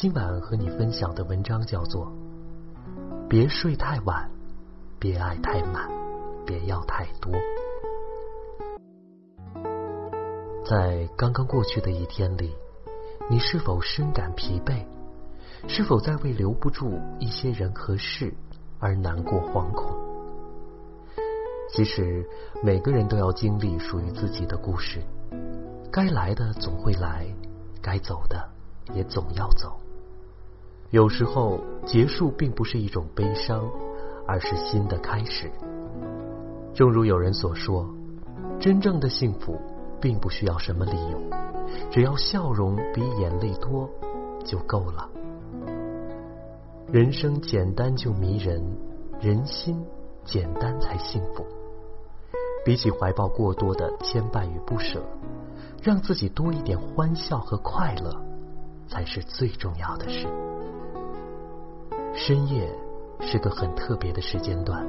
今晚和你分享的文章叫做《别睡太晚，别爱太满，别要太多》。在刚刚过去的一天里，你是否深感疲惫？是否在为留不住一些人和事而难过惶恐？其实，每个人都要经历属于自己的故事，该来的总会来，该走的也总要走。有时候，结束并不是一种悲伤，而是新的开始。正如有人所说，真正的幸福并不需要什么理由，只要笑容比眼泪多就够了。人生简单就迷人，人心简单才幸福。比起怀抱过多的牵绊与不舍，让自己多一点欢笑和快乐，才是最重要的事。深夜是个很特别的时间段，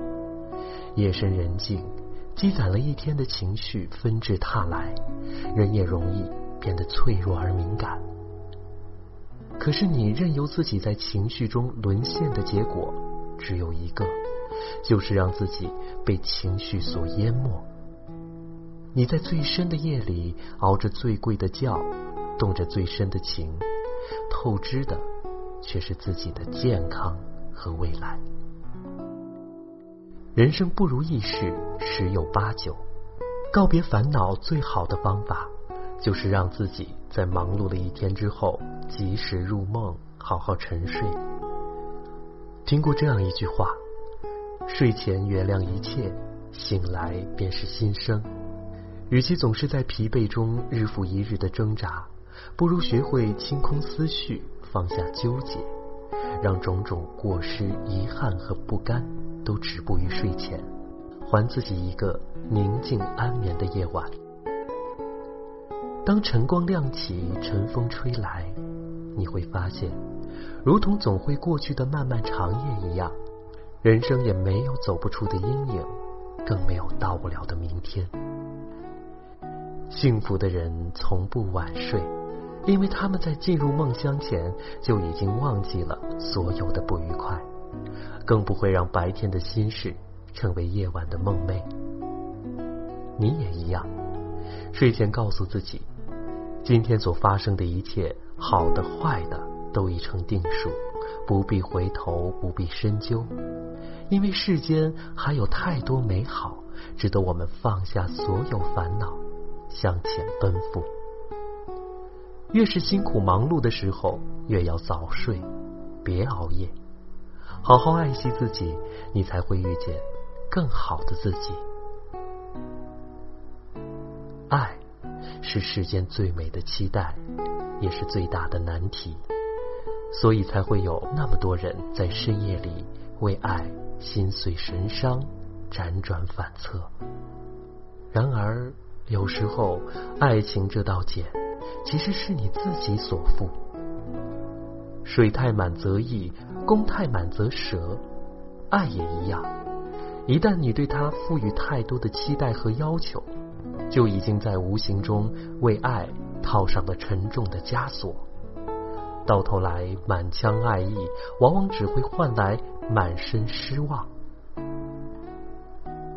夜深人静，积攒了一天的情绪纷至沓来，人也容易变得脆弱而敏感。可是你任由自己在情绪中沦陷的结果，只有一个，就是让自己被情绪所淹没。你在最深的夜里熬着最贵的觉，动着最深的情，透支的。却是自己的健康和未来。人生不如意事十有八九，告别烦恼最好的方法，就是让自己在忙碌了一天之后及时入梦，好好沉睡。听过这样一句话：睡前原谅一切，醒来便是新生。与其总是在疲惫中日复一日的挣扎，不如学会清空思绪。放下纠结，让种种过失、遗憾和不甘都止步于睡前，还自己一个宁静安眠的夜晚。当晨光亮起，晨风吹来，你会发现，如同总会过去的漫漫长夜一样，人生也没有走不出的阴影，更没有到不了的明天。幸福的人从不晚睡。因为他们在进入梦乡前就已经忘记了所有的不愉快，更不会让白天的心事成为夜晚的梦寐。你也一样，睡前告诉自己，今天所发生的一切，好的坏的都已成定数，不必回头，不必深究，因为世间还有太多美好，值得我们放下所有烦恼，向前奔赴。越是辛苦忙碌的时候，越要早睡，别熬夜，好好爱惜自己，你才会遇见更好的自己。爱是世间最美的期待，也是最大的难题，所以才会有那么多人在深夜里为爱心碎神伤，辗转反侧。然而，有时候爱情这道茧。其实是你自己所负。水太满则溢，功太满则折。爱也一样，一旦你对他赋予太多的期待和要求，就已经在无形中为爱套上了沉重的枷锁。到头来，满腔爱意往往只会换来满身失望。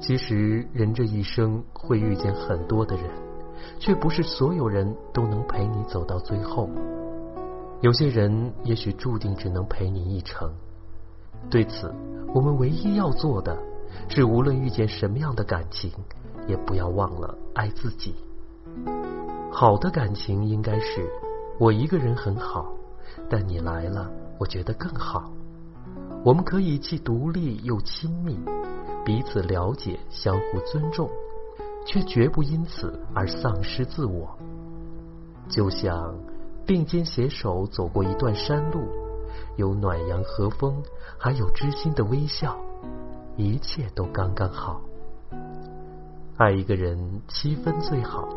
其实，人这一生会遇见很多的人。却不是所有人都能陪你走到最后，有些人也许注定只能陪你一程。对此，我们唯一要做的，是无论遇见什么样的感情，也不要忘了爱自己。好的感情应该是，我一个人很好，但你来了，我觉得更好。我们可以既独立又亲密，彼此了解，相互尊重，却绝不因此而丧失自我。就像并肩携手走过一段山路，有暖阳和风，还有知心的微笑，一切都刚刚好。爱一个人七分最好，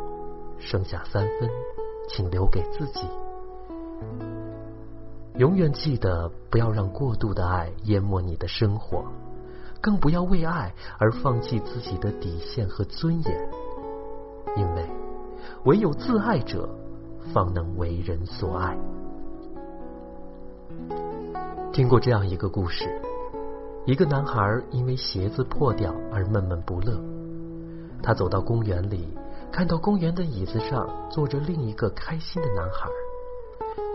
剩下三分，请留给自己。永远记得，不要让过度的爱淹没你的生活，更不要为爱而放弃自己的底线和尊严。因为，唯有自爱者，方能为人所爱。听过这样一个故事：一个男孩因为鞋子破掉而闷闷不乐。他走到公园里，看到公园的椅子上坐着另一个开心的男孩。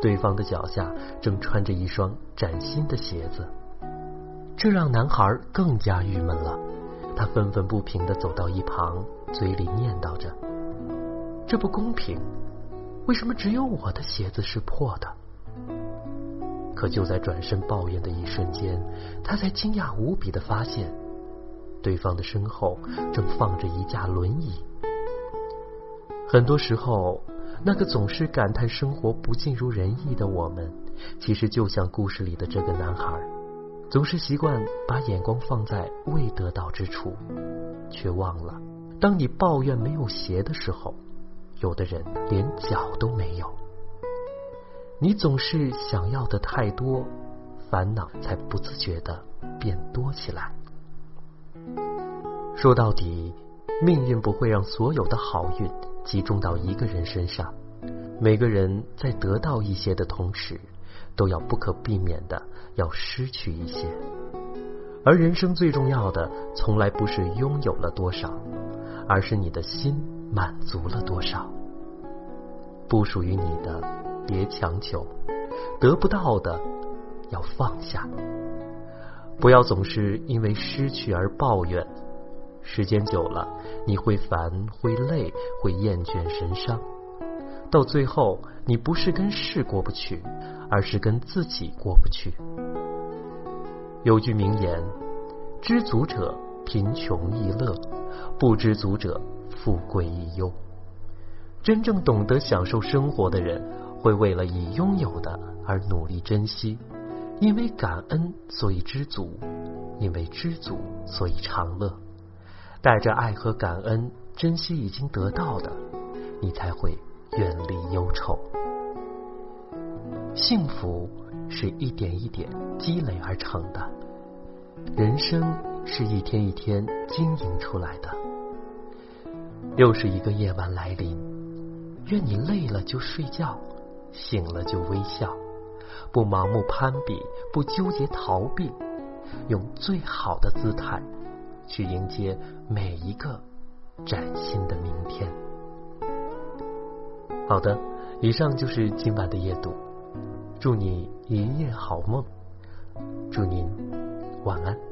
对方的脚下正穿着一双崭新的鞋子，这让男孩更加郁闷了。他愤愤不平的走到一旁，嘴里念叨着：“这不公平，为什么只有我的鞋子是破的？”可就在转身抱怨的一瞬间，他才惊讶无比的发现，对方的身后正放着一架轮椅。很多时候。那个总是感叹生活不尽如人意的我们，其实就像故事里的这个男孩，总是习惯把眼光放在未得到之处，却忘了，当你抱怨没有鞋的时候，有的人连脚都没有。你总是想要的太多，烦恼才不自觉的变多起来。说到底，命运不会让所有的好运。集中到一个人身上，每个人在得到一些的同时，都要不可避免的要失去一些。而人生最重要的，从来不是拥有了多少，而是你的心满足了多少。不属于你的，别强求；得不到的，要放下。不要总是因为失去而抱怨。时间久了，你会烦，会累，会厌倦神伤。到最后，你不是跟事过不去，而是跟自己过不去。有句名言：“知足者贫穷亦乐，不知足者富贵亦忧。”真正懂得享受生活的人，会为了已拥有的而努力珍惜，因为感恩，所以知足；因为知足，所以长乐。带着爱和感恩，珍惜已经得到的，你才会远离忧愁。幸福是一点一点积累而成的，人生是一天一天经营出来的。又是一个夜晚来临，愿你累了就睡觉，醒了就微笑，不盲目攀比，不纠结逃避，用最好的姿态。去迎接每一个崭新的明天。好的，以上就是今晚的夜读，祝你一夜好梦，祝您晚安。